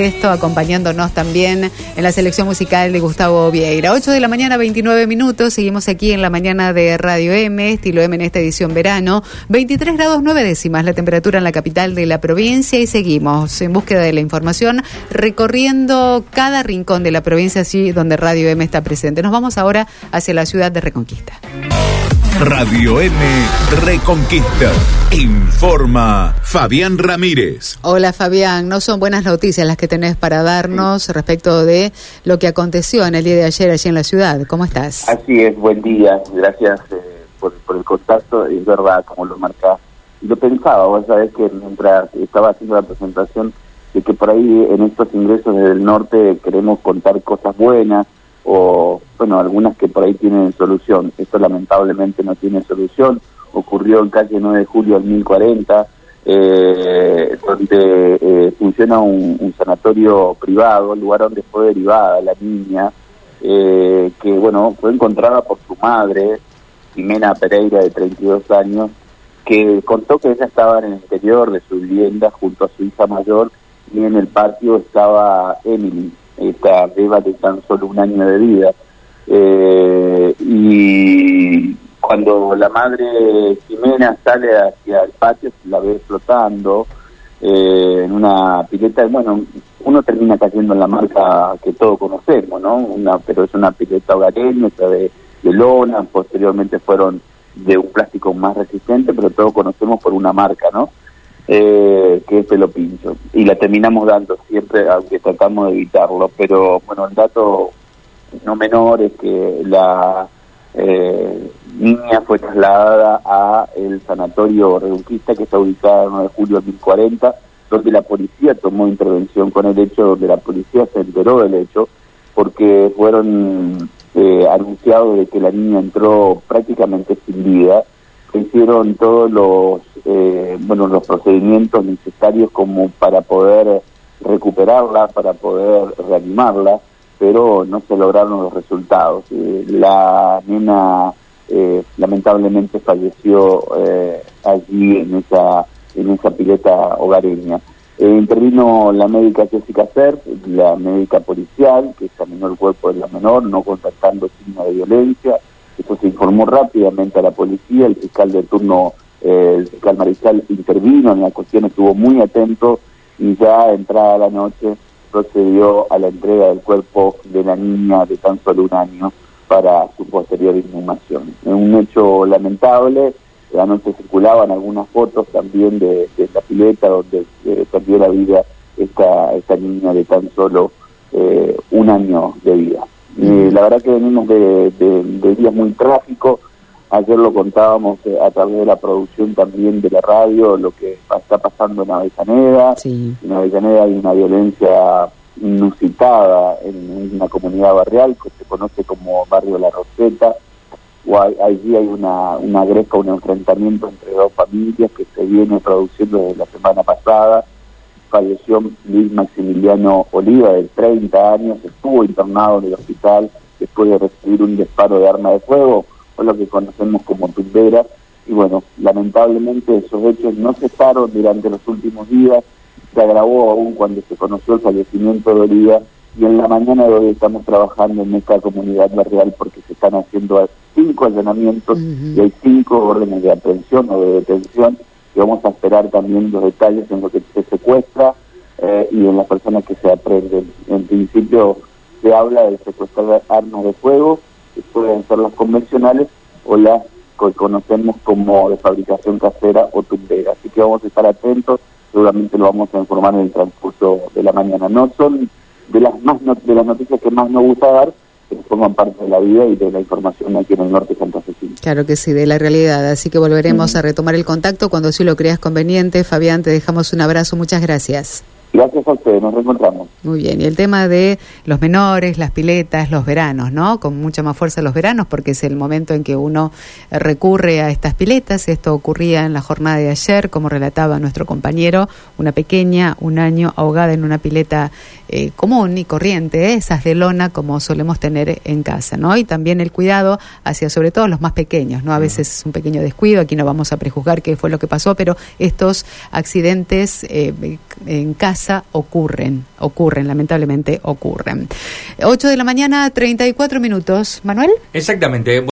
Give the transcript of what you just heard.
Esto acompañándonos también en la selección musical de Gustavo Vieira. 8 de la mañana, 29 minutos. Seguimos aquí en la mañana de Radio M, estilo M en esta edición verano. 23 grados 9 décimas la temperatura en la capital de la provincia y seguimos en búsqueda de la información, recorriendo cada rincón de la provincia allí donde Radio M está presente. Nos vamos ahora hacia la ciudad de Reconquista. Radio M Reconquista. Informa Fabián Ramírez. Hola Fabián, no son buenas noticias las que tenés para darnos respecto de lo que aconteció en el día de ayer allí en la ciudad. ¿Cómo estás? Así es, buen día. Gracias eh, por, el contacto. Es verdad, como lo marcás. Lo pensaba, vos sabés que mientras estaba haciendo la presentación, de que por ahí en estos ingresos desde el norte queremos contar cosas buenas o bueno, algunas que por ahí tienen solución. Esto lamentablemente no tiene solución. Ocurrió en calle 9 de julio del 1040, eh, donde eh, funciona un, sanatorio privado, el lugar donde fue derivada la niña, eh, que bueno, fue encontrada por su madre, Jimena Pereira, de 32 años, que contó que ella estaba en el interior de su vivienda junto a su hija mayor y en el patio estaba Emily, esta beba de tan solo un año de vida. Eh, y cuando la madre Jimena sale hacia el patio, la ve flotando eh, en una pileta, bueno, uno termina cayendo en la marca que todos conocemos, ¿no? Una, pero es una pileta hogareña, de, de lona, posteriormente fueron de un plástico más resistente, pero todos conocemos por una marca, ¿no? Eh, que es pelo pincho. Y la terminamos dando siempre, aunque tratamos de evitarlo. Pero bueno, el dato no menor es que la eh, niña fue trasladada a el sanatorio reducista que está ubicado en 9 de julio de 1040, donde la policía tomó intervención con el hecho, donde la policía se enteró del hecho, porque fueron eh, anunciados de que la niña entró prácticamente sin vida, hicieron todos los eh, bueno los procedimientos necesarios como para poder recuperarla, para poder reanimarla pero no se lograron los resultados. Eh, la nena eh, lamentablemente falleció eh, allí en esa en esa pileta hogareña. intervino la médica Jessica Cerf, la médica policial, que examinó el cuerpo de la menor, no contactando signos de violencia. Eso se informó rápidamente a la policía, el fiscal de turno, el fiscal Mariscal, intervino en la cuestión, estuvo muy atento y ya entrada la noche procedió a la entrega del cuerpo de la niña de tan solo un año para su posterior inhumación. Un hecho lamentable, anoche circulaban algunas fotos también de, esta pileta donde eh, perdió la vida esta, esta niña de tan solo eh, un año de vida. la verdad que venimos de, de días muy trágicos, Ayer lo contábamos eh, a través de la producción también de la radio, lo que está pasando en Avellaneda. En Avellaneda hay una violencia inusitada en una comunidad barrial que se conoce como Barrio La Roseta. O allí hay una, una gresca, un enfrentamiento entre dos familias que se viene produciendo desde la semana pasada. Falleció Luis Maximiliano Oliva, de 30 años, estuvo internado en el hospital después de recibir un disparo de arma de fuego o lo que conocemos como tumbera. Y bueno, lamentablemente esos hechos no cesaron durante los últimos días, se agravó aún cuando se conoció el fallecimiento de Oliva y en la mañana de hoy estamos trabajando en esta comunidad barrial porque se están haciendo cinco allanamientos y hay cinco órdenes de aprehensión o de detención y vamos a esperar también los detalles en lo que se secuestra eh, y en las personas que se aprenden. En principio se habla de secuestrar armas de fuego, pueden ser las convencionales o las que conocemos como de fabricación casera o tumbera. Así que vamos a estar atentos, seguramente lo vamos a informar en el transcurso de la mañana. No son de las más de las noticias que más nos gusta dar, pero forman parte de la vida y de la información aquí en el norte de Santa Cecilia. Claro que sí, de la realidad. Así que volveremos a retomar el contacto cuando sí lo creas conveniente. Fabián, te dejamos un abrazo. Muchas gracias. Gracias a ustedes, nos reencontramos. Muy bien, y el tema de los menores, las piletas, los veranos, ¿no? Con mucha más fuerza los veranos porque es el momento en que uno recurre a estas piletas. Esto ocurría en la jornada de ayer, como relataba nuestro compañero, una pequeña, un año ahogada en una pileta eh, común y corriente, ¿eh? esas de lona como solemos tener en casa, ¿no? Y también el cuidado hacia sobre todo los más pequeños, ¿no? A veces es un pequeño descuido, aquí no vamos a prejuzgar qué fue lo que pasó, pero estos accidentes eh, en casa ocurren, ocurren, lamentablemente ocurren. 8 de la mañana, 34 minutos. Manuel. Exactamente.